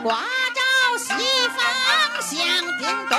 啊，挂着西方响，叮咚